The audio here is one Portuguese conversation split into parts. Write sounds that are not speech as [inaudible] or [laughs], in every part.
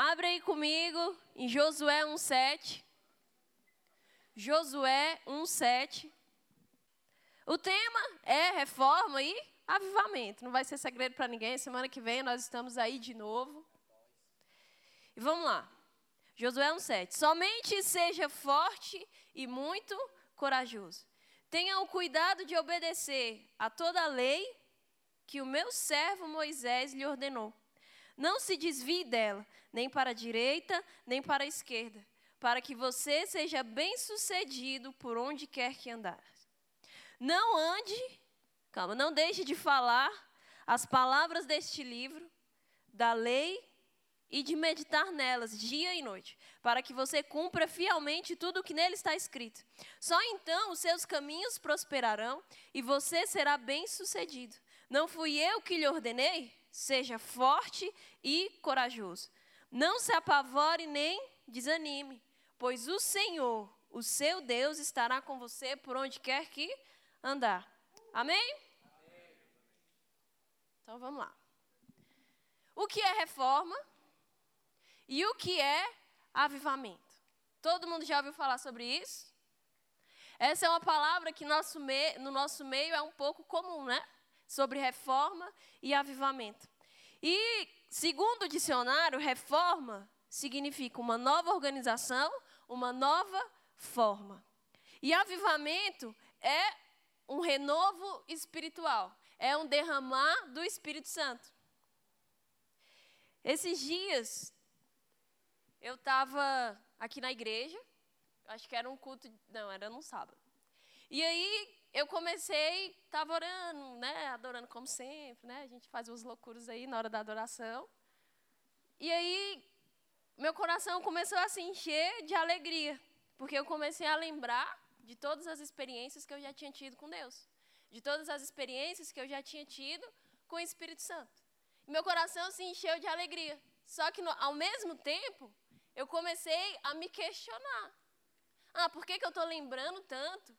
Abre aí comigo em Josué 1,7. Josué 1,7. O tema é reforma e avivamento. Não vai ser segredo para ninguém. Semana que vem nós estamos aí de novo. E vamos lá. Josué 1,7. Somente seja forte e muito corajoso. Tenha o cuidado de obedecer a toda a lei que o meu servo Moisés lhe ordenou. Não se desvie dela, nem para a direita, nem para a esquerda, para que você seja bem-sucedido por onde quer que andar. Não ande, calma, não deixe de falar as palavras deste livro, da lei e de meditar nelas dia e noite, para que você cumpra fielmente tudo o que nele está escrito. Só então os seus caminhos prosperarão e você será bem-sucedido. Não fui eu que lhe ordenei? Seja forte e corajoso. Não se apavore nem desanime, pois o Senhor, o seu Deus, estará com você por onde quer que andar. Amém? Então vamos lá. O que é reforma e o que é avivamento? Todo mundo já ouviu falar sobre isso? Essa é uma palavra que nosso no nosso meio é um pouco comum, né? Sobre reforma e avivamento. E, segundo o dicionário, reforma significa uma nova organização, uma nova forma. E avivamento é um renovo espiritual, é um derramar do Espírito Santo. Esses dias, eu estava aqui na igreja, acho que era um culto, não, era num sábado. E aí eu comecei, estava orando, né, adorando como sempre, né, a gente faz umas loucuras aí na hora da adoração. E aí meu coração começou a se encher de alegria, porque eu comecei a lembrar de todas as experiências que eu já tinha tido com Deus, de todas as experiências que eu já tinha tido com o Espírito Santo. E meu coração se encheu de alegria. Só que, no, ao mesmo tempo, eu comecei a me questionar. Ah, por que, que eu estou lembrando tanto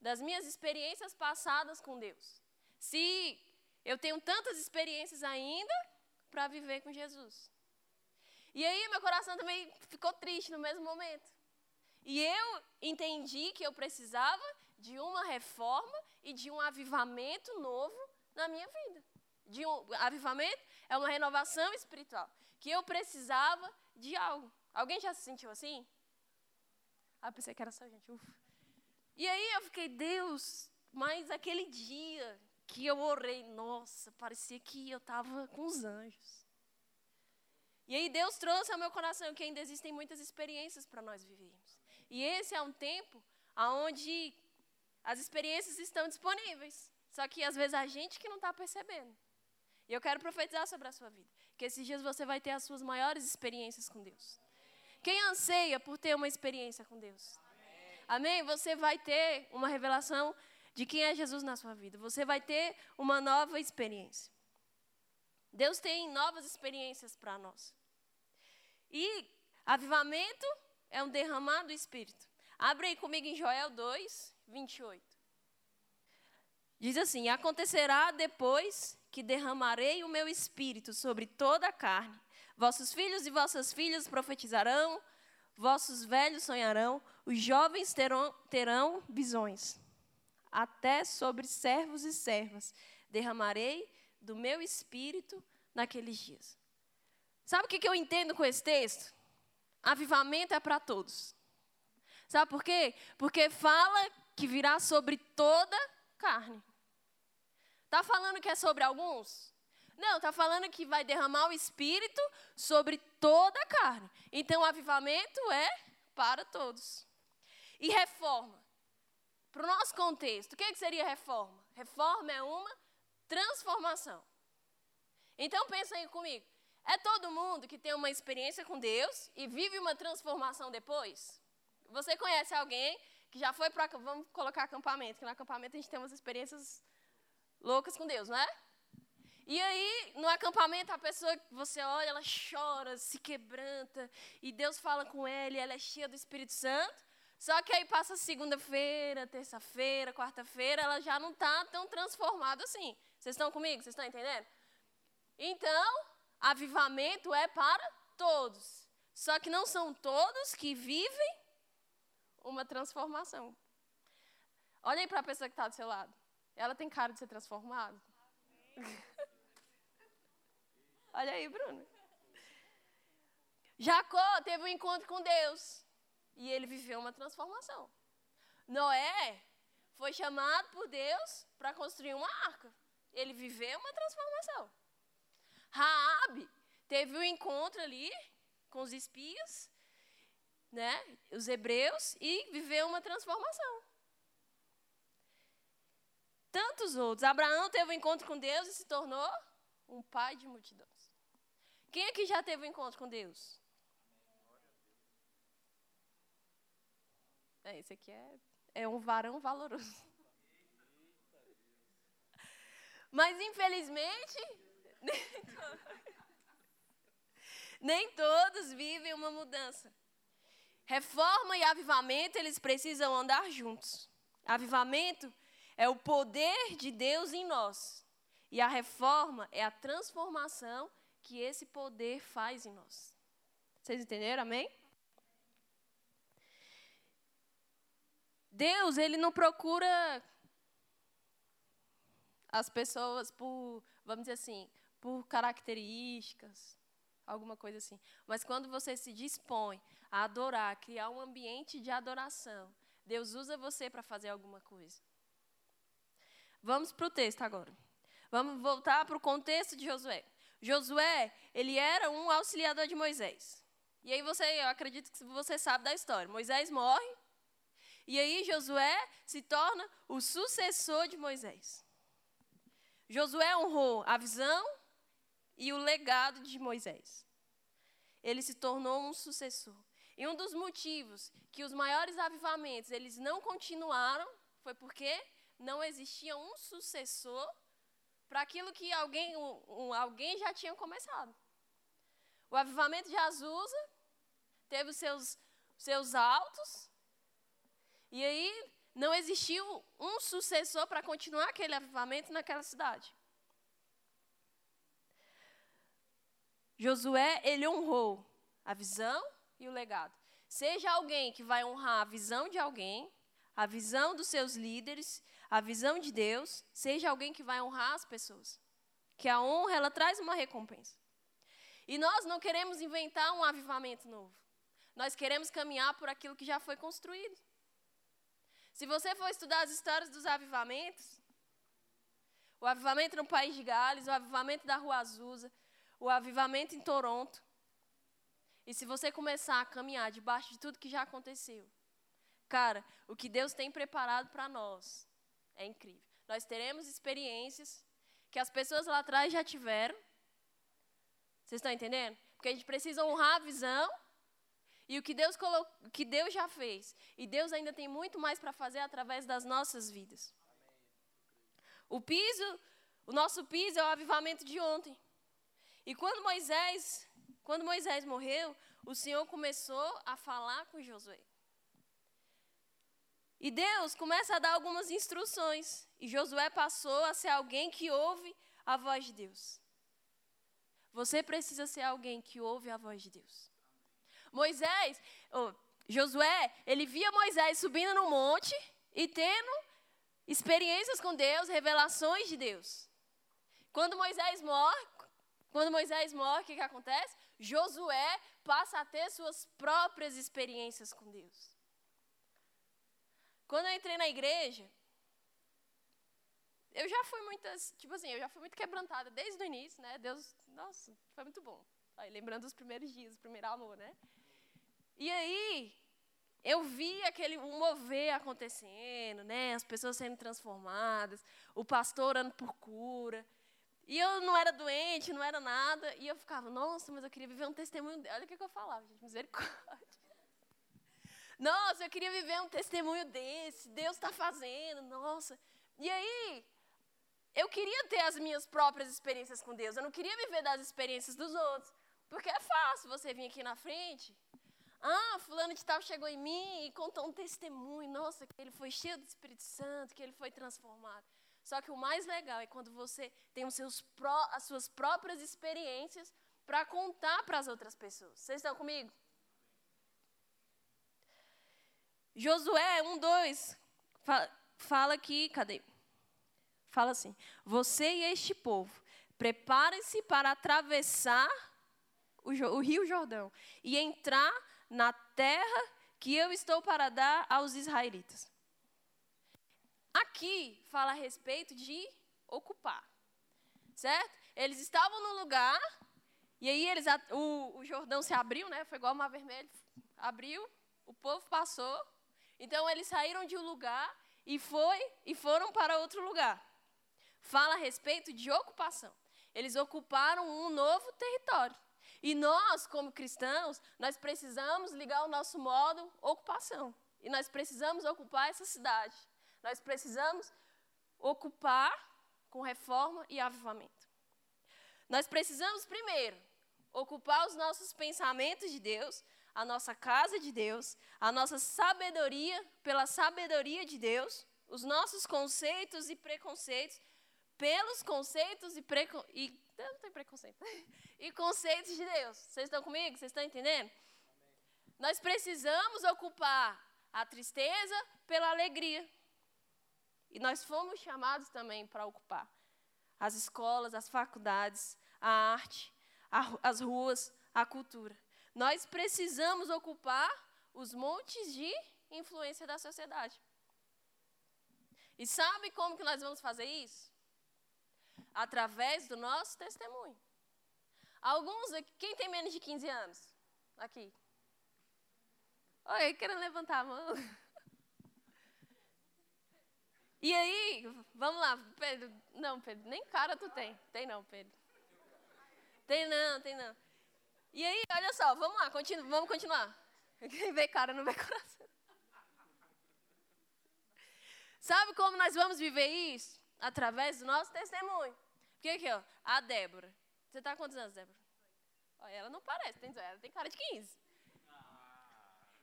das minhas experiências passadas com Deus? Se eu tenho tantas experiências ainda para viver com Jesus. E aí meu coração também ficou triste no mesmo momento. E eu entendi que eu precisava de uma reforma e de um avivamento novo na minha vida. De um avivamento é uma renovação espiritual, que eu precisava de algo. Alguém já se sentiu assim? Ah, pensei que era só gente. Ufa. E aí eu fiquei, Deus, mas aquele dia que eu orei, nossa, parecia que eu estava com os anjos. E aí Deus trouxe ao meu coração que ainda existem muitas experiências para nós vivermos. E esse é um tempo onde as experiências estão disponíveis. Só que às vezes a gente que não está percebendo. E eu quero profetizar sobre a sua vida. Que esses dias você vai ter as suas maiores experiências com Deus. Quem anseia por ter uma experiência com Deus? Amém? Você vai ter uma revelação de quem é Jesus na sua vida. Você vai ter uma nova experiência. Deus tem novas experiências para nós. E avivamento é um derramar do Espírito. Abre aí comigo em Joel 2, 28. Diz assim: Acontecerá depois que derramarei o meu espírito sobre toda a carne. Vossos filhos e vossas filhas profetizarão, vossos velhos sonharão, os jovens terão, terão visões. Até sobre servos e servas derramarei do meu espírito naqueles dias. Sabe o que eu entendo com esse texto? Avivamento é para todos. Sabe por quê? Porque fala que virá sobre toda carne. Está falando que é sobre alguns? Não, está falando que vai derramar o Espírito sobre toda a carne. Então, o avivamento é para todos. E reforma. Para o nosso contexto, o que, é que seria reforma? Reforma é uma transformação. Então, pensa aí comigo. É todo mundo que tem uma experiência com Deus e vive uma transformação depois? Você conhece alguém que já foi para. Vamos colocar acampamento, que no acampamento a gente tem umas experiências loucas com Deus, não é? E aí, no acampamento, a pessoa que você olha, ela chora, se quebranta, e Deus fala com ela, e ela é cheia do Espírito Santo. Só que aí passa segunda-feira, terça-feira, quarta-feira, ela já não está tão transformada assim. Vocês estão comigo? Vocês estão entendendo? Então, avivamento é para todos. Só que não são todos que vivem uma transformação. Olha aí para a pessoa que está do seu lado. Ela tem cara de ser transformada? Olha aí, Bruno. Jacó teve um encontro com Deus e ele viveu uma transformação. Noé foi chamado por Deus para construir uma arca. Ele viveu uma transformação. Raabe teve um encontro ali com os espias, né, os hebreus e viveu uma transformação. Tantos outros. Abraão teve um encontro com Deus e se tornou um pai de multidões. Quem aqui já teve um encontro com Deus? É, esse aqui é, é um varão valoroso. Mas, infelizmente, nem todos, [laughs] nem todos vivem uma mudança. Reforma e avivamento, eles precisam andar juntos. Avivamento é o poder de Deus em nós. E a reforma é a transformação que esse poder faz em nós. Vocês entenderam? Amém? Deus, ele não procura as pessoas por, vamos dizer assim, por características, alguma coisa assim. Mas quando você se dispõe a adorar, a criar um ambiente de adoração, Deus usa você para fazer alguma coisa. Vamos para o texto agora. Vamos voltar para o contexto de Josué. Josué, ele era um auxiliador de Moisés. E aí você, eu acredito que você sabe da história. Moisés morre, e aí Josué se torna o sucessor de Moisés. Josué honrou a visão e o legado de Moisés. Ele se tornou um sucessor. E um dos motivos que os maiores avivamentos eles não continuaram foi porque não existia um sucessor para aquilo que alguém, um, um, alguém já tinha começado. O avivamento de Azusa teve os seus, seus altos e aí não existiu um sucessor para continuar aquele avivamento naquela cidade. Josué, ele honrou a visão e o legado. Seja alguém que vai honrar a visão de alguém, a visão dos seus líderes, a visão de Deus, seja alguém que vai honrar as pessoas. Que a honra, ela traz uma recompensa. E nós não queremos inventar um avivamento novo. Nós queremos caminhar por aquilo que já foi construído. Se você for estudar as histórias dos avivamentos, o avivamento no País de Gales, o avivamento da Rua Azusa, o avivamento em Toronto, e se você começar a caminhar debaixo de tudo que já aconteceu, cara, o que Deus tem preparado para nós é incrível. Nós teremos experiências que as pessoas lá atrás já tiveram. Vocês estão entendendo? Porque a gente precisa honrar a visão e o que Deus, colocou, que Deus já fez. E Deus ainda tem muito mais para fazer através das nossas vidas. O piso, o nosso piso é o avivamento de ontem. E quando Moisés, quando Moisés morreu, o Senhor começou a falar com Josué. E Deus começa a dar algumas instruções. E Josué passou a ser alguém que ouve a voz de Deus. Você precisa ser alguém que ouve a voz de Deus. Moisés, oh, Josué, ele via Moisés subindo no monte e tendo experiências com Deus, revelações de Deus. Quando Moisés morre, quando Moisés morre, o que, que acontece? Josué passa a ter suas próprias experiências com Deus. Quando eu entrei na igreja, eu já fui muitas, tipo assim, eu já fui muito quebrantada desde o início, né? Deus, nossa, foi muito bom. Aí, lembrando os primeiros dias, o primeiro amor, né? E aí, eu vi aquele mover acontecendo, né? As pessoas sendo transformadas, o pastor orando por cura. E eu não era doente, não era nada. E eu ficava, nossa, mas eu queria viver um testemunho. Olha o que, eu falava, gente, misericórdia. Nossa, eu queria viver um testemunho desse. Deus está fazendo, nossa. E aí, eu queria ter as minhas próprias experiências com Deus. Eu não queria viver das experiências dos outros. Porque é fácil você vir aqui na frente ah, fulano de tal chegou em mim e contou um testemunho. Nossa, que ele foi cheio do Espírito Santo, que ele foi transformado. Só que o mais legal é quando você tem os seus pró, as suas próprias experiências para contar para as outras pessoas. Vocês estão comigo? Josué 1, 2 fala, aqui, cadê? Fala assim: Você e este povo, preparem-se para atravessar o, o rio Jordão e entrar na terra que eu estou para dar aos israelitas. Aqui fala a respeito de ocupar, certo? Eles estavam no lugar e aí eles, o, o Jordão se abriu, né? Foi igual o mar vermelho, abriu, o povo passou. Então eles saíram de um lugar e foi e foram para outro lugar. Fala a respeito de ocupação. Eles ocuparam um novo território. E nós, como cristãos, nós precisamos ligar o nosso modo ocupação. E nós precisamos ocupar essa cidade. Nós precisamos ocupar com reforma e avivamento. Nós precisamos, primeiro, ocupar os nossos pensamentos de Deus, a nossa casa de Deus, a nossa sabedoria pela sabedoria de Deus, os nossos conceitos e preconceitos pelos conceitos e, preco e não tem preconceito. [laughs] e conceitos de Deus. Vocês estão comigo? Vocês estão entendendo? Amém. Nós precisamos ocupar a tristeza pela alegria. E nós fomos chamados também para ocupar as escolas, as faculdades, a arte, a, as ruas, a cultura. Nós precisamos ocupar os montes de influência da sociedade. E sabe como que nós vamos fazer isso? Através do nosso testemunho. Alguns aqui, quem tem menos de 15 anos? Aqui. Oi, querendo levantar a mão. E aí, vamos lá, Pedro. Não, Pedro, nem cara tu tem. Tem não, Pedro. Tem não, tem não. E aí, olha só, vamos lá, continu vamos continuar. [laughs] Quem vê cara não vê coração. Sabe como nós vamos viver isso? Através do nosso testemunho. Porque aqui, ó, a Débora. Você está quantos anos, Débora? Ela não parece, tem, ela tem cara de 15.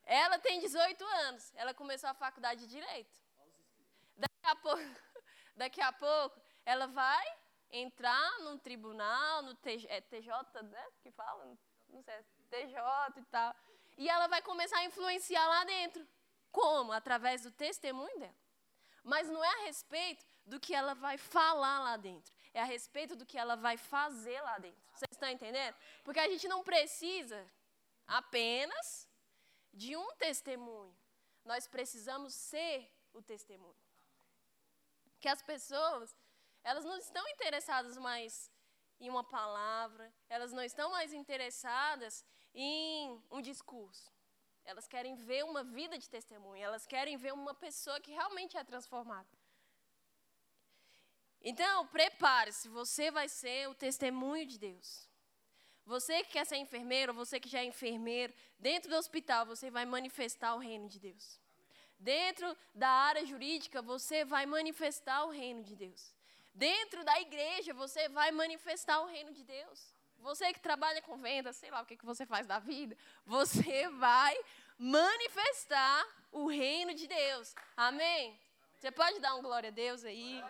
Ela tem 18 anos. Ela começou a faculdade de Direito. Daqui a pouco, [laughs] daqui a pouco ela vai entrar num tribunal, no TJ, é TJ, né? Que fala? Não sei, TJ e tal. E ela vai começar a influenciar lá dentro. Como? Através do testemunho dela. Mas não é a respeito do que ela vai falar lá dentro. É a respeito do que ela vai fazer lá dentro. Vocês estão entendendo? Porque a gente não precisa apenas de um testemunho. Nós precisamos ser o testemunho que as pessoas, elas não estão interessadas mais em uma palavra, elas não estão mais interessadas em um discurso. Elas querem ver uma vida de testemunho, elas querem ver uma pessoa que realmente é transformada. Então, prepare-se, você vai ser o testemunho de Deus. Você que quer ser enfermeiro, você que já é enfermeiro, dentro do hospital, você vai manifestar o reino de Deus. Dentro da área jurídica, você vai manifestar o reino de Deus. Dentro da igreja, você vai manifestar o reino de Deus. Você que trabalha com venda, sei lá o que, que você faz da vida, você vai manifestar o reino de Deus. Amém? Você pode dar um glória a Deus aí?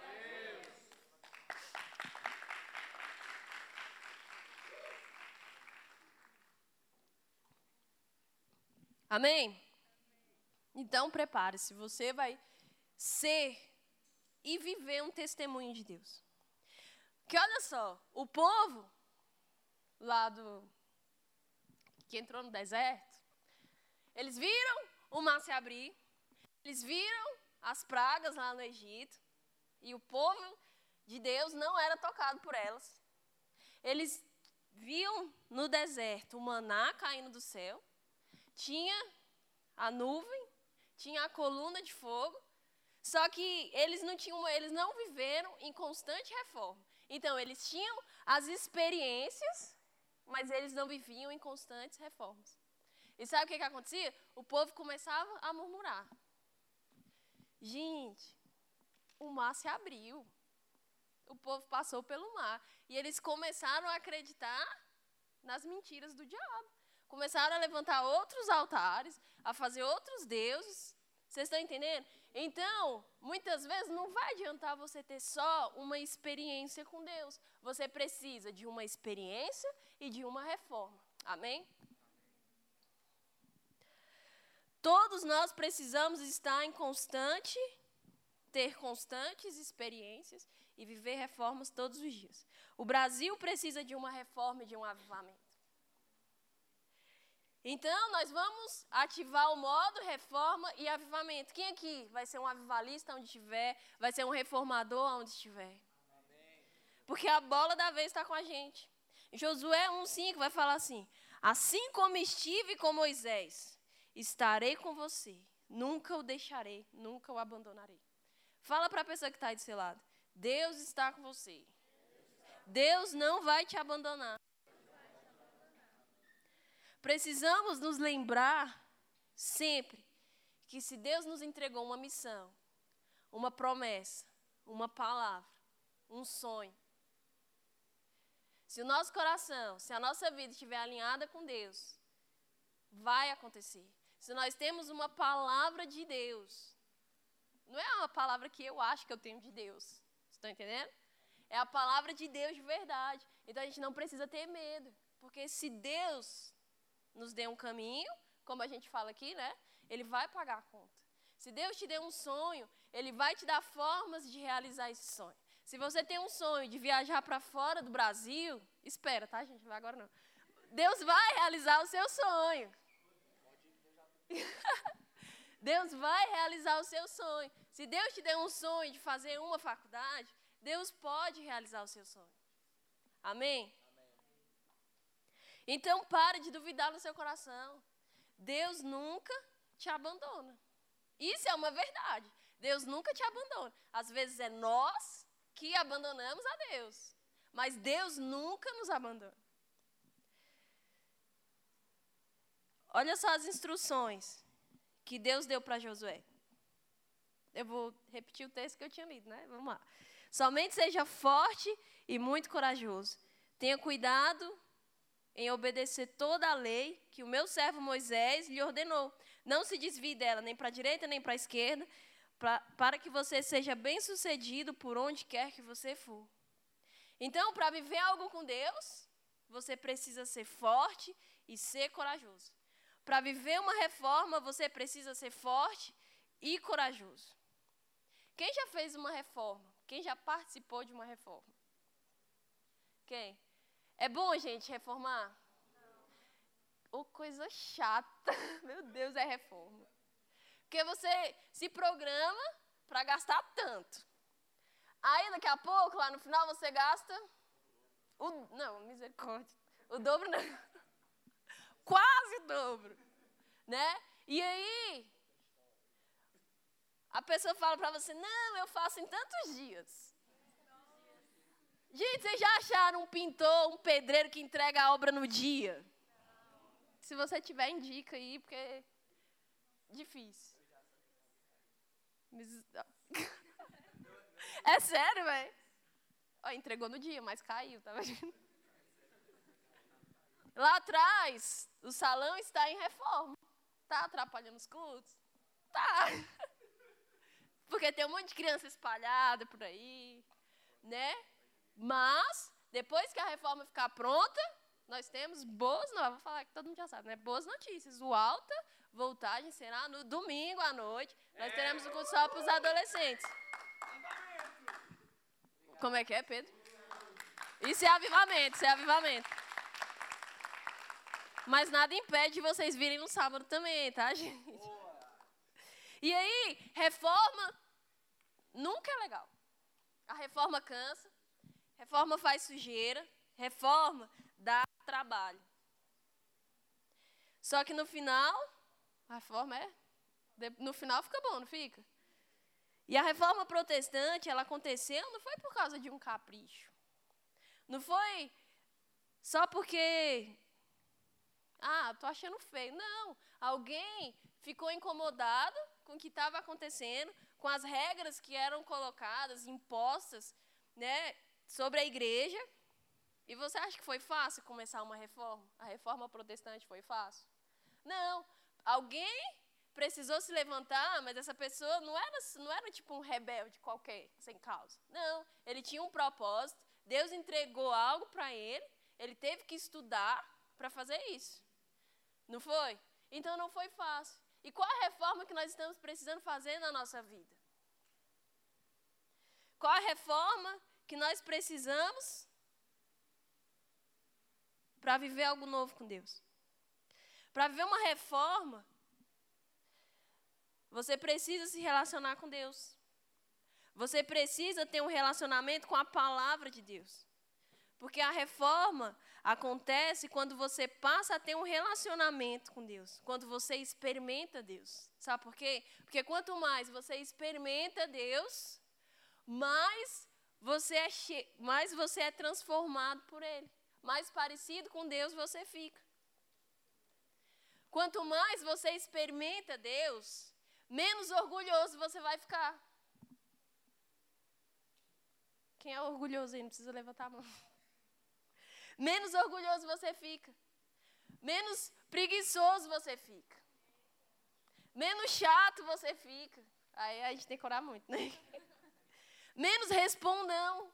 Amém? Então, prepare-se, você vai ser e viver um testemunho de Deus. Que olha só, o povo lá do que entrou no deserto, eles viram o mar se abrir, eles viram as pragas lá no Egito, e o povo de Deus não era tocado por elas. Eles viam no deserto o maná caindo do céu, tinha a nuvem tinha a coluna de fogo, só que eles não tinham, eles não viveram em constante reforma. Então eles tinham as experiências, mas eles não viviam em constantes reformas. E sabe o que, que acontecia? O povo começava a murmurar. Gente, o mar se abriu. O povo passou pelo mar. E eles começaram a acreditar nas mentiras do diabo. Começaram a levantar outros altares, a fazer outros deuses, Vocês estão entendendo? Então, muitas vezes não vai adiantar você ter só uma experiência com Deus. Você precisa de uma experiência e de uma reforma. Amém? Todos nós precisamos estar em constante, ter constantes experiências e viver reformas todos os dias. O Brasil precisa de uma reforma e de um avivamento. Então, nós vamos ativar o modo reforma e avivamento. Quem aqui vai ser um avivalista onde estiver? Vai ser um reformador onde estiver? Porque a bola da vez está com a gente. Josué 1,5 vai falar assim: Assim como estive com Moisés, estarei com você. Nunca o deixarei, nunca o abandonarei. Fala para a pessoa que está aí do seu lado: Deus está com você. Deus não vai te abandonar. Precisamos nos lembrar sempre que se Deus nos entregou uma missão, uma promessa, uma palavra, um sonho, se o nosso coração, se a nossa vida estiver alinhada com Deus, vai acontecer. Se nós temos uma palavra de Deus, não é uma palavra que eu acho que eu tenho de Deus, estão entendendo? É a palavra de Deus de verdade. Então a gente não precisa ter medo, porque se Deus nos dê um caminho, como a gente fala aqui, né? Ele vai pagar a conta. Se Deus te deu um sonho, Ele vai te dar formas de realizar esse sonho. Se você tem um sonho de viajar para fora do Brasil, espera, tá, gente? Vai agora não. Deus vai realizar o seu sonho. [laughs] Deus vai realizar o seu sonho. Se Deus te deu um sonho de fazer uma faculdade, Deus pode realizar o seu sonho. Amém? Então pare de duvidar no seu coração. Deus nunca te abandona. Isso é uma verdade. Deus nunca te abandona. Às vezes é nós que abandonamos a Deus. Mas Deus nunca nos abandona. Olha só as instruções que Deus deu para Josué. Eu vou repetir o texto que eu tinha lido, né? Vamos lá. Somente seja forte e muito corajoso. Tenha cuidado em obedecer toda a lei que o meu servo Moisés lhe ordenou. Não se desvie dela, nem para a direita, nem para a esquerda, pra, para que você seja bem-sucedido por onde quer que você for. Então, para viver algo com Deus, você precisa ser forte e ser corajoso. Para viver uma reforma, você precisa ser forte e corajoso. Quem já fez uma reforma? Quem já participou de uma reforma? Quem? É bom, gente, reformar? Ô, oh, coisa chata. [laughs] Meu Deus, é reforma. Porque você se programa para gastar tanto. Aí, daqui a pouco, lá no final, você gasta. O, não, misericórdia. O dobro não. [laughs] Quase o dobro. Né? E aí, a pessoa fala para você: não, eu faço em tantos dias. Gente, vocês já acharam um pintor, um pedreiro que entrega a obra no dia? Se você tiver, indica aí, porque é difícil. [laughs] É sério, velho. Entregou no dia, mas caiu, tá vendo? Lá atrás, o salão está em reforma. Tá atrapalhando os cultos? Tá. [laughs] Porque tem um monte de criança espalhada por aí, né? Mas, depois que a reforma ficar pronta, nós temos boas novas. Vou falar que todo mundo já sabe, né? Boas notícias. O alta voltagem será no domingo à noite. Nós teremos o curso só para os adolescentes. Como é que é, Pedro? Isso é avivamento, isso é avivamento. Mas nada impede de vocês virem no sábado também, tá, [laughs] gente? E aí, reforma nunca é legal. A reforma cansa, Reforma faz sujeira, reforma dá trabalho. Só que no final, a reforma é. No final fica bom, não fica? E a reforma protestante, ela aconteceu não foi por causa de um capricho. Não foi só porque. Ah, tô achando feio. Não. Alguém ficou incomodado com o que estava acontecendo, com as regras que eram colocadas, impostas, né? Sobre a igreja. E você acha que foi fácil começar uma reforma? A reforma protestante foi fácil? Não. Alguém precisou se levantar, mas essa pessoa não era, não era tipo um rebelde qualquer, sem causa. Não, ele tinha um propósito, Deus entregou algo para ele, ele teve que estudar para fazer isso. Não foi? Então não foi fácil. E qual a reforma que nós estamos precisando fazer na nossa vida? Qual a reforma que nós precisamos para viver algo novo com Deus? Para viver uma reforma, você precisa se relacionar com Deus. Você precisa ter um relacionamento com a palavra de Deus. Porque a reforma acontece quando você passa a ter um relacionamento com Deus, quando você experimenta Deus. Sabe por quê? Porque quanto mais você experimenta Deus, mais você é, mais você é transformado por Ele. Mais parecido com Deus você fica. Quanto mais você experimenta Deus, menos orgulhoso você vai ficar. Quem é orgulhoso aí? Não precisa levantar a mão. [laughs] Menos orgulhoso você fica. Menos preguiçoso você fica. Menos chato você fica. Aí a gente tem que orar muito, né? [laughs] Menos respondão.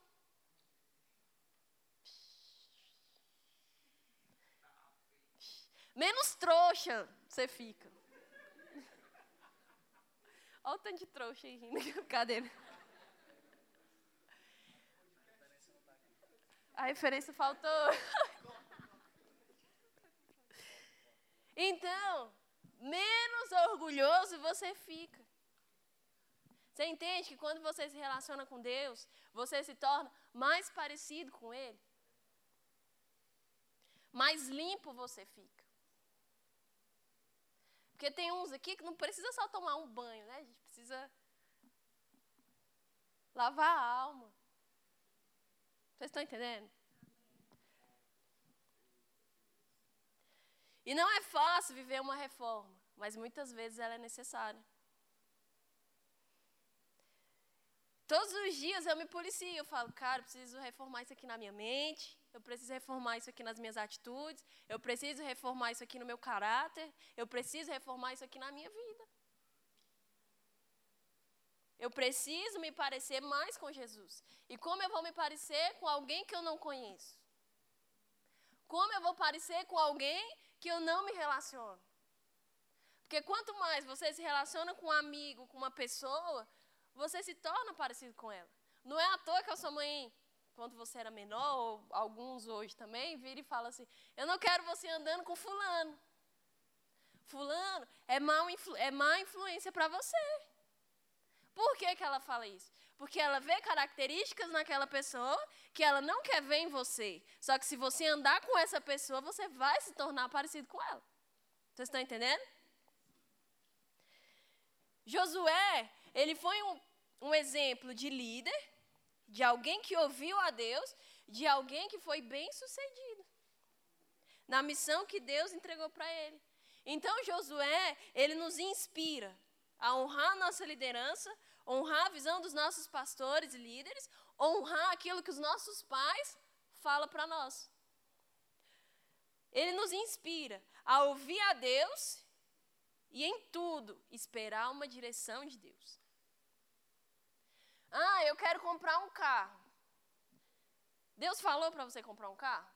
Menos trouxa você fica. Olha o tanto de trouxa aí rindo. Cadê? A referência faltou. Então, menos orgulhoso você fica. Você entende que quando você se relaciona com Deus, você se torna mais parecido com Ele? Mais limpo você fica. Porque tem uns aqui que não precisa só tomar um banho, né? A gente precisa lavar a alma. Vocês estão entendendo? E não é fácil viver uma reforma, mas muitas vezes ela é necessária. Todos os dias eu me policio, eu falo, cara, eu preciso reformar isso aqui na minha mente, eu preciso reformar isso aqui nas minhas atitudes, eu preciso reformar isso aqui no meu caráter, eu preciso reformar isso aqui na minha vida. Eu preciso me parecer mais com Jesus. E como eu vou me parecer com alguém que eu não conheço? Como eu vou parecer com alguém que eu não me relaciono? Porque quanto mais você se relaciona com um amigo, com uma pessoa, você se torna parecido com ela. Não é à toa que a sua mãe, quando você era menor, ou alguns hoje também, vira e fala assim: Eu não quero você andando com Fulano. Fulano é, mal é má influência para você. Por que, que ela fala isso? Porque ela vê características naquela pessoa que ela não quer ver em você. Só que se você andar com essa pessoa, você vai se tornar parecido com ela. Vocês estão entendendo? Josué, ele foi um, um exemplo de líder, de alguém que ouviu a Deus, de alguém que foi bem sucedido na missão que Deus entregou para ele. Então, Josué, ele nos inspira a honrar a nossa liderança, honrar a visão dos nossos pastores e líderes, honrar aquilo que os nossos pais falam para nós. Ele nos inspira a ouvir a Deus e, em tudo, esperar uma direção de Deus. Ah, eu quero comprar um carro. Deus falou para você comprar um carro?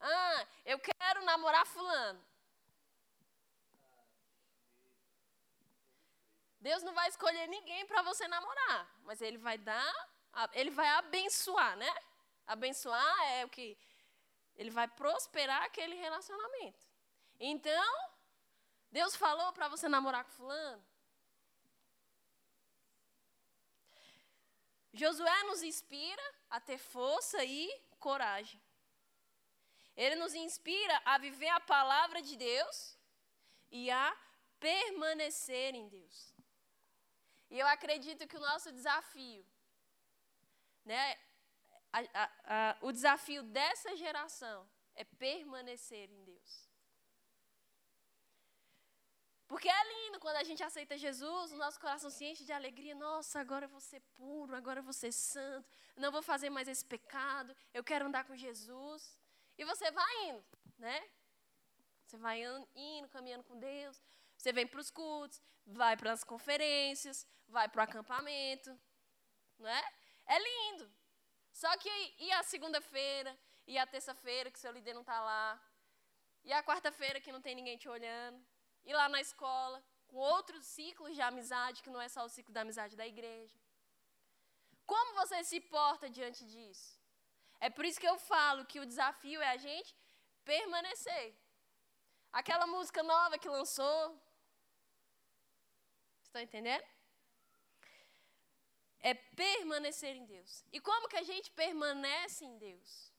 Ah, eu quero namorar fulano. Deus não vai escolher ninguém para você namorar, mas ele vai dar, ele vai abençoar, né? Abençoar é o que ele vai prosperar aquele relacionamento. Então, Deus falou para você namorar com fulano? Josué nos inspira a ter força e coragem. Ele nos inspira a viver a palavra de Deus e a permanecer em Deus. E eu acredito que o nosso desafio, né, a, a, a, o desafio dessa geração é permanecer em Deus. Porque é lindo quando a gente aceita Jesus, o nosso coração se enche de alegria. Nossa, agora eu vou ser puro, agora eu vou ser santo, não vou fazer mais esse pecado, eu quero andar com Jesus. E você vai indo, né? Você vai indo, caminhando com Deus. Você vem para os cultos, vai para as conferências, vai para o acampamento. Não é? É lindo. Só que e a segunda-feira, e a terça-feira que seu líder não está lá, e a quarta-feira que não tem ninguém te olhando, e lá na escola, com outros ciclos de amizade, que não é só o ciclo da amizade da igreja. Como você se porta diante disso? É por isso que eu falo que o desafio é a gente permanecer. Aquela música nova que lançou. Estão entendendo? É permanecer em Deus. E como que a gente permanece em Deus?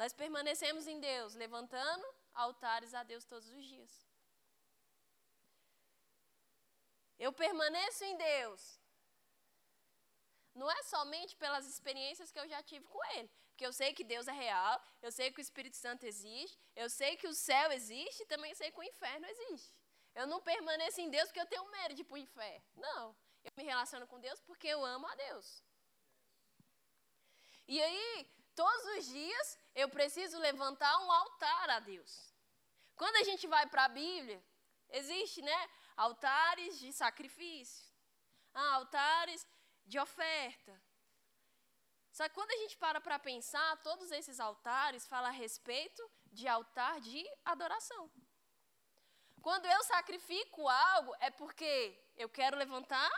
Nós permanecemos em Deus, levantando altares a Deus todos os dias. Eu permaneço em Deus. Não é somente pelas experiências que eu já tive com Ele. Porque eu sei que Deus é real, eu sei que o Espírito Santo existe, eu sei que o céu existe e também sei que o inferno existe. Eu não permaneço em Deus porque eu tenho medo de ir para o inferno. Não. Eu me relaciono com Deus porque eu amo a Deus. E aí, todos os dias, eu preciso levantar um altar a Deus. Quando a gente vai para a Bíblia, existe, né? Altares de sacrifício. Ah, altares de oferta. Só que quando a gente para para pensar, todos esses altares falam a respeito de altar de adoração. Quando eu sacrifico algo, é porque eu quero levantar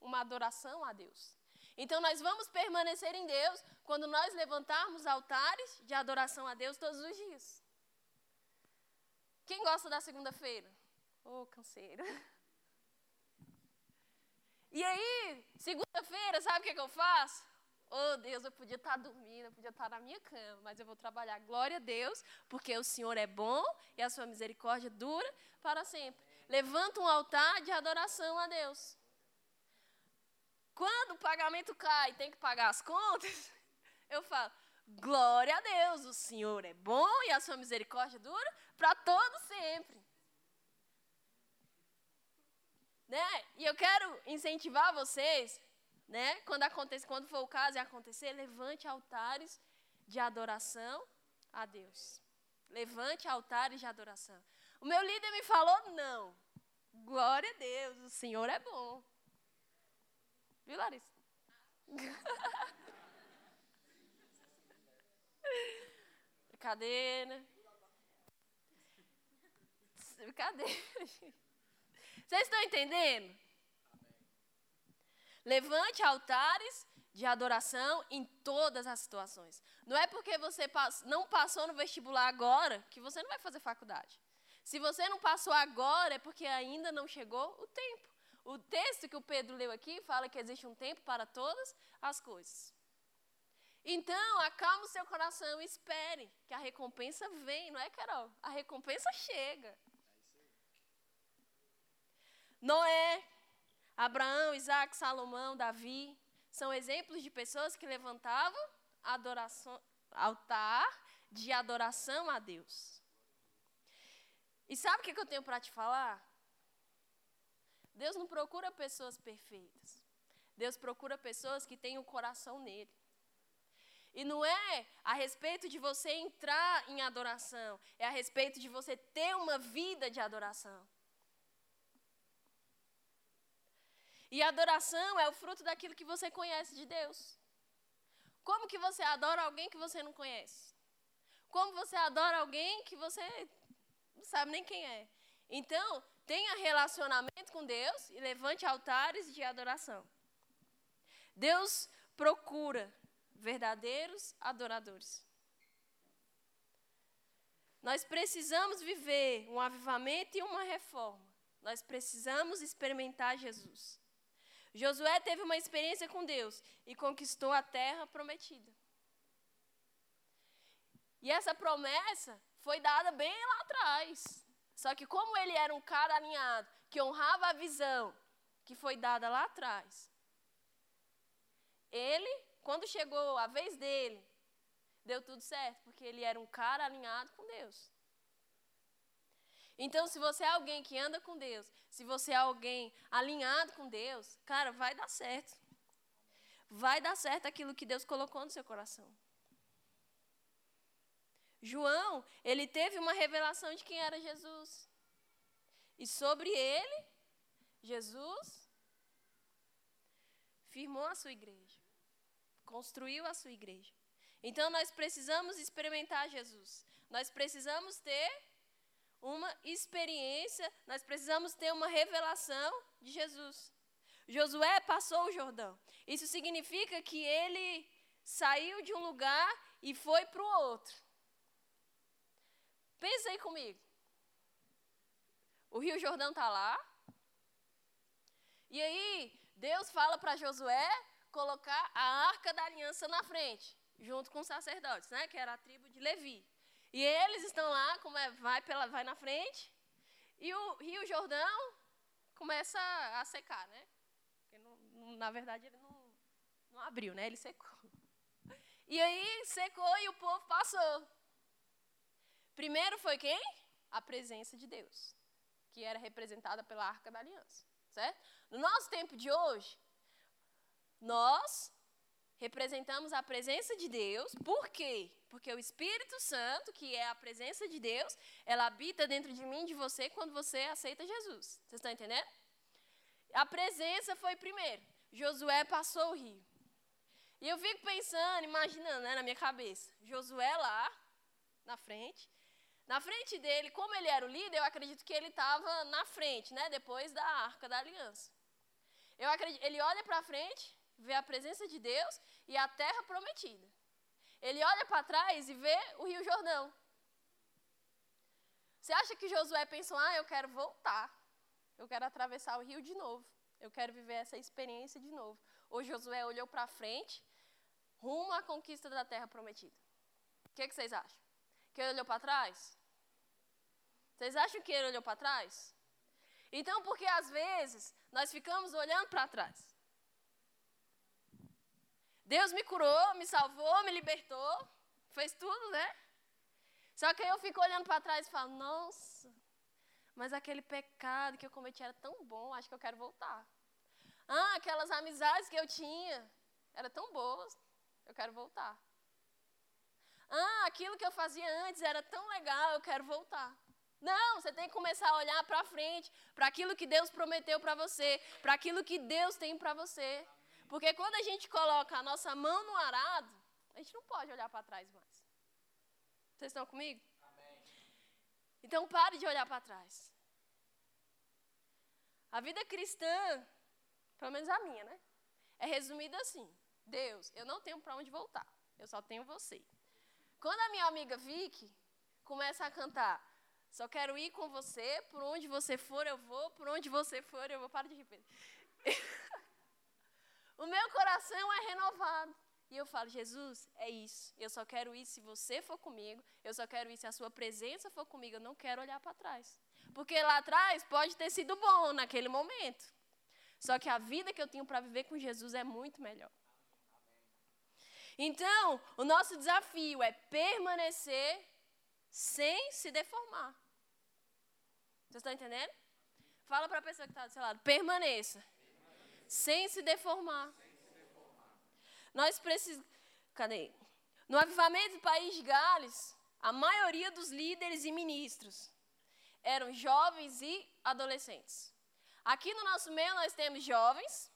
uma adoração a Deus. Então nós vamos permanecer em Deus quando nós levantarmos altares de adoração a Deus todos os dias. Quem gosta da segunda-feira? Ô, oh, canseira. E aí, segunda-feira, sabe o que, que eu faço? Oh Deus, eu podia estar dormindo, eu podia estar na minha cama, mas eu vou trabalhar. Glória a Deus, porque o Senhor é bom e a sua misericórdia dura para sempre. Levanta um altar de adoração a Deus. Quando o pagamento cai, tem que pagar as contas, [laughs] eu falo: Glória a Deus, o Senhor é bom e a sua misericórdia dura para todo sempre. Né? E eu quero incentivar vocês, né? Quando acontecer, quando for o caso e acontecer, levante altares de adoração a Deus. Levante altares de adoração. O meu líder me falou não. Glória a Deus, o Senhor é bom. Viu, Larissa? [laughs] Brincadeira. Brincadeira, gente. Vocês estão entendendo? Levante altares de adoração em todas as situações. Não é porque você não passou no vestibular agora que você não vai fazer faculdade. Se você não passou agora, é porque ainda não chegou o tempo. O texto que o Pedro leu aqui fala que existe um tempo para todas as coisas. Então, acalme o seu coração e espere que a recompensa vem, não é, Carol? A recompensa chega. Noé, Abraão, Isaac, Salomão, Davi, são exemplos de pessoas que levantavam adoração, altar de adoração a Deus. E sabe o que eu tenho para te falar? Deus não procura pessoas perfeitas. Deus procura pessoas que têm o um coração nele. E não é a respeito de você entrar em adoração, é a respeito de você ter uma vida de adoração. E adoração é o fruto daquilo que você conhece de Deus. Como que você adora alguém que você não conhece? Como você adora alguém que você não sabe nem quem é? Então, tenha relacionamento com Deus e levante altares de adoração. Deus procura verdadeiros adoradores. Nós precisamos viver um avivamento e uma reforma. Nós precisamos experimentar Jesus. Josué teve uma experiência com Deus e conquistou a terra prometida. E essa promessa foi dada bem lá atrás. Só que como ele era um cara alinhado, que honrava a visão que foi dada lá atrás, ele, quando chegou a vez dele, deu tudo certo, porque ele era um cara alinhado com Deus. Então, se você é alguém que anda com Deus, se você é alguém alinhado com Deus, cara, vai dar certo. Vai dar certo aquilo que Deus colocou no seu coração. João, ele teve uma revelação de quem era Jesus. E sobre ele, Jesus firmou a sua igreja, construiu a sua igreja. Então nós precisamos experimentar Jesus. Nós precisamos ter uma experiência, nós precisamos ter uma revelação de Jesus. Josué passou o Jordão. Isso significa que ele saiu de um lugar e foi para o outro. Pensa aí comigo. O Rio Jordão está lá. E aí, Deus fala para Josué colocar a arca da aliança na frente, junto com os sacerdotes, né, que era a tribo de Levi. E eles estão lá, como é, vai, pela, vai na frente, e o Rio Jordão começa a secar, né? Porque não, não, na verdade ele não, não abriu, né? Ele secou. E aí secou e o povo passou. Primeiro foi quem? A presença de Deus, que era representada pela Arca da Aliança, certo? No nosso tempo de hoje, nós representamos a presença de Deus. Por quê? Porque o Espírito Santo, que é a presença de Deus, ela habita dentro de mim e de você quando você aceita Jesus. Vocês estão entendendo? A presença foi primeiro. Josué passou o rio. E eu fico pensando, imaginando né, na minha cabeça, Josué lá, na frente. Na frente dele, como ele era o líder, eu acredito que ele estava na frente, né, depois da arca da aliança. Eu acredito, ele olha para frente, vê a presença de Deus e a terra prometida. Ele olha para trás e vê o Rio Jordão. Você acha que Josué pensou, ah, eu quero voltar. Eu quero atravessar o rio de novo. Eu quero viver essa experiência de novo. Ou Josué olhou para frente, rumo à conquista da terra prometida. O que, que vocês acham? Que ele olhou para trás? Vocês acham que ele olhou para trás? Então, porque às vezes nós ficamos olhando para trás. Deus me curou, me salvou, me libertou, fez tudo, né? Só que aí eu fico olhando para trás e falo, nossa, mas aquele pecado que eu cometi era tão bom, acho que eu quero voltar. Ah, aquelas amizades que eu tinha eram tão boas, eu quero voltar. Ah, aquilo que eu fazia antes era tão legal, eu quero voltar. Não, você tem que começar a olhar para frente, para aquilo que Deus prometeu para você, para aquilo que Deus tem para você. Porque quando a gente coloca a nossa mão no arado, a gente não pode olhar para trás mais. Vocês estão comigo? Amém. Então pare de olhar para trás. A vida cristã, pelo menos a minha, né? É resumida assim: Deus, eu não tenho para onde voltar, eu só tenho você. Quando a minha amiga Vicky começa a cantar, só quero ir com você, por onde você for eu vou, por onde você for eu vou. Para de repetir. [laughs] O meu coração é renovado. E eu falo, Jesus, é isso. Eu só quero ir se você for comigo. Eu só quero ir se a sua presença for comigo. Eu não quero olhar para trás. Porque lá atrás pode ter sido bom naquele momento. Só que a vida que eu tenho para viver com Jesus é muito melhor. Então, o nosso desafio é permanecer sem se deformar. Vocês estão entendendo? Fala para a pessoa que está do seu lado, permaneça sem se deformar. Nós precisamos. Cadê? No avivamento do país de Gales, a maioria dos líderes e ministros eram jovens e adolescentes. Aqui no nosso meio nós temos jovens.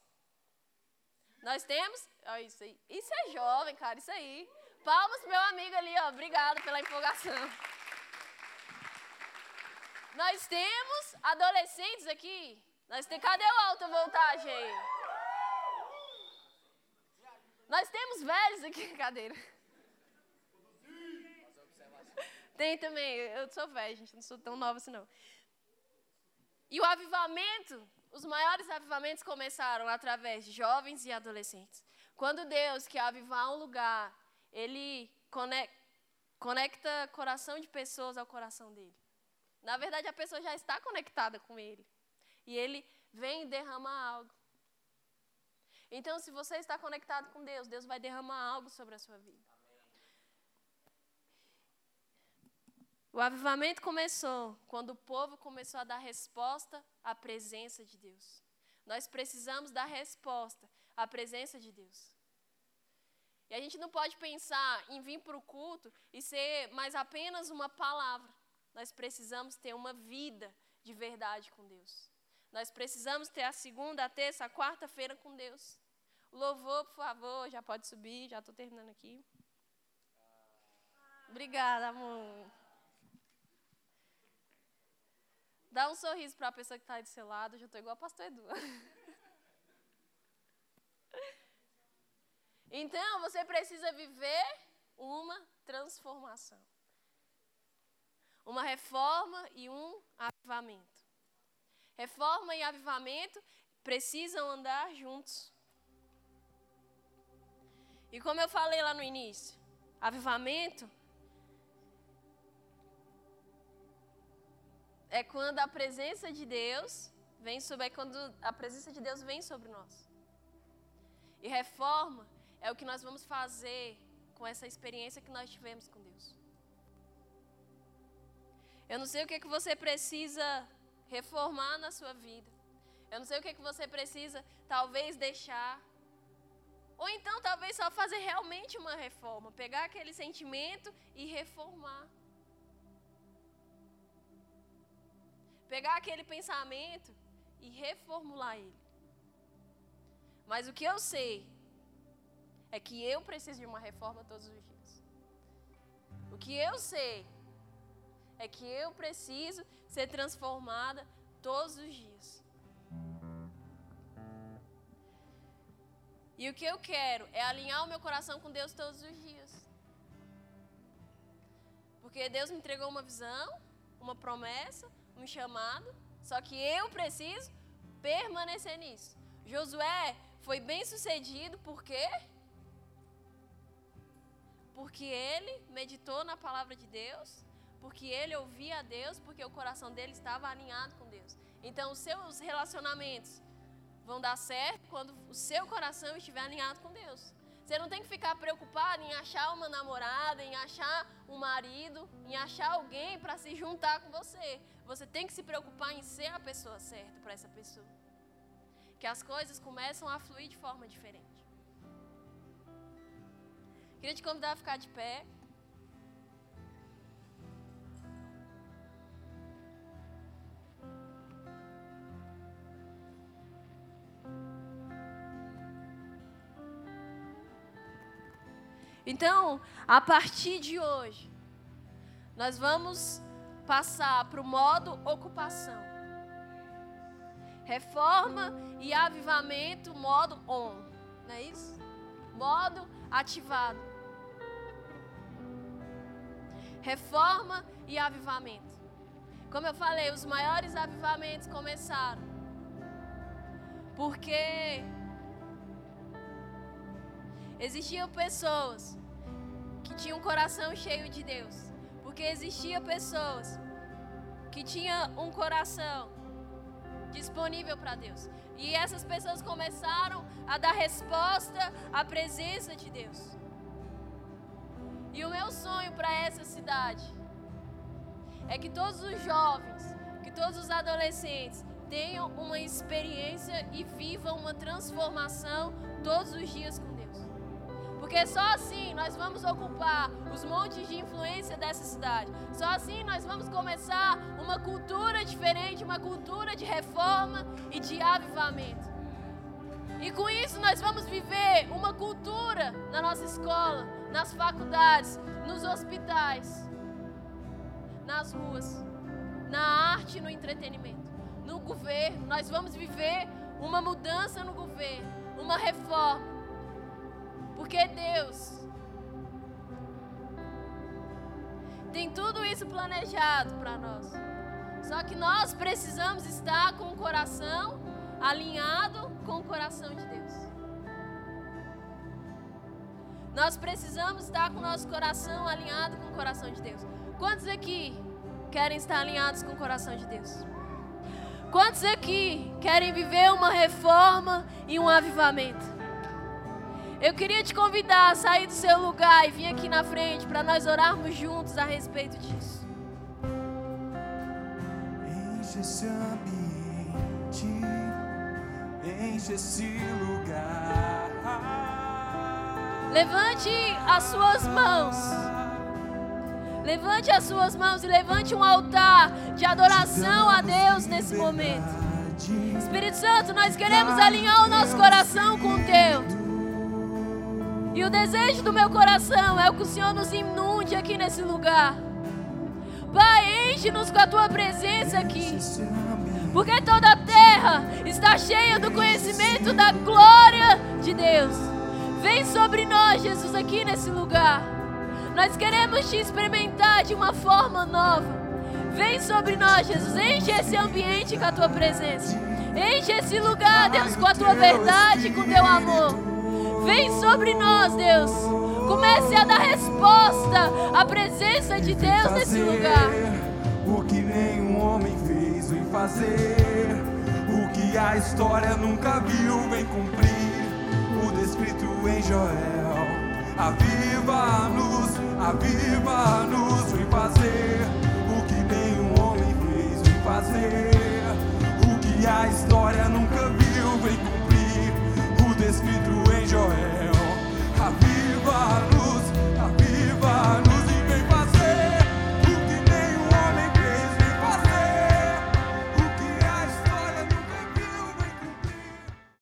Nós temos. Olha isso aí. Isso é jovem, cara, isso aí. Palmas meu amigo ali, ó. Obrigado pela empolgação. Nós temos adolescentes aqui nós tem, cadê o alta voltagem aí? Nós temos velhos aqui [laughs] cadeira. Tem também, eu sou velho, gente, não sou tão nova assim não. E o avivamento, os maiores avivamentos começaram através de jovens e adolescentes. Quando Deus quer avivar um lugar, Ele conecta coração de pessoas ao coração dele. Na verdade, a pessoa já está conectada com Ele e ele vem derramar algo. Então, se você está conectado com Deus, Deus vai derramar algo sobre a sua vida. O avivamento começou quando o povo começou a dar resposta à presença de Deus. Nós precisamos dar resposta à presença de Deus. E a gente não pode pensar em vir para o culto e ser mais apenas uma palavra. Nós precisamos ter uma vida de verdade com Deus. Nós precisamos ter a segunda, a terça, a quarta-feira com Deus. Louvor, por favor, já pode subir, já estou terminando aqui. Obrigada, amor. Dá um sorriso para a pessoa que está aí do seu lado. Já estou igual a pastor Edu. [laughs] Então, você precisa viver uma transformação. Uma reforma e um avivamento. Reforma e avivamento precisam andar juntos. E como eu falei lá no início, avivamento é quando a presença de Deus vem sobre é quando a presença de Deus vem sobre nós. E reforma é o que nós vamos fazer com essa experiência que nós tivemos com Deus. Eu não sei o que, é que você precisa reformar na sua vida. Eu não sei o que, é que você precisa, talvez, deixar. Ou então, talvez, só fazer realmente uma reforma. Pegar aquele sentimento e reformar. Pegar aquele pensamento e reformular ele. Mas o que eu sei é que eu preciso de uma reforma todos os dias. O que eu sei é que eu preciso ser transformada todos os dias. E o que eu quero é alinhar o meu coração com Deus todos os dias. Porque Deus me entregou uma visão, uma promessa, um chamado, só que eu preciso permanecer nisso. Josué foi bem sucedido por quê? Porque ele meditou na palavra de Deus, porque ele ouvia a Deus, porque o coração dele estava alinhado com Deus. Então, os seus relacionamentos vão dar certo quando o seu coração estiver alinhado com Deus. Você não tem que ficar preocupado em achar uma namorada, em achar um marido, em achar alguém para se juntar com você. Você tem que se preocupar em ser a pessoa certa para essa pessoa. Que as coisas começam a fluir de forma diferente. Queria te convidar a ficar de pé. Então, a partir de hoje, nós vamos passar para o modo ocupação. Reforma e avivamento, modo on. Não é isso? Modo ativado reforma e avivamento. Como eu falei, os maiores avivamentos começaram porque existiam pessoas que tinham um coração cheio de Deus, porque existiam pessoas que tinham um coração disponível para Deus. E essas pessoas começaram a dar resposta à presença de Deus. E o meu sonho para essa cidade é que todos os jovens, que todos os adolescentes tenham uma experiência e vivam uma transformação todos os dias com Deus. Porque só assim nós vamos ocupar os montes de influência dessa cidade. Só assim nós vamos começar uma cultura diferente, uma cultura de reforma e de avivamento. E com isso nós vamos viver uma cultura na nossa escola, nas faculdades, nos hospitais, nas ruas, na arte e no entretenimento, no governo. Nós vamos viver uma mudança no governo, uma reforma. Porque Deus tem tudo isso planejado para nós. Só que nós precisamos estar com o coração alinhado com o coração de Deus. Nós precisamos estar com o nosso coração alinhado com o coração de Deus. Quantos aqui querem estar alinhados com o coração de Deus? Quantos aqui querem viver uma reforma e um avivamento? Eu queria te convidar a sair do seu lugar e vir aqui na frente para nós orarmos juntos a respeito disso. Enche esse ambiente, enche esse lugar. Levante as suas mãos. Levante as suas mãos e levante um altar de adoração a Deus nesse momento. Espírito Santo, nós queremos alinhar o nosso coração com o teu. E o desejo do meu coração é o que o Senhor nos inunde aqui nesse lugar. Pai, enche-nos com a tua presença aqui. Porque toda a terra está cheia do conhecimento da glória de Deus. Vem sobre nós, Jesus, aqui nesse lugar. Nós queremos te experimentar de uma forma nova. Vem sobre nós, Jesus. Enche esse ambiente com a tua presença. Enche esse lugar, Deus, com a tua verdade, com o teu amor. Vem sobre nós, Deus. Comece a dar resposta à presença de Deus nesse lugar. O que nenhum homem fez, vem fazer. O que a história nunca viu, vem cumprir. O descrito em Joel. Aviva-nos, aviva-nos, vem fazer. O que nenhum homem fez, vem fazer. O que a história nunca viu, vem cumprir escrito em Joel, a viva luz.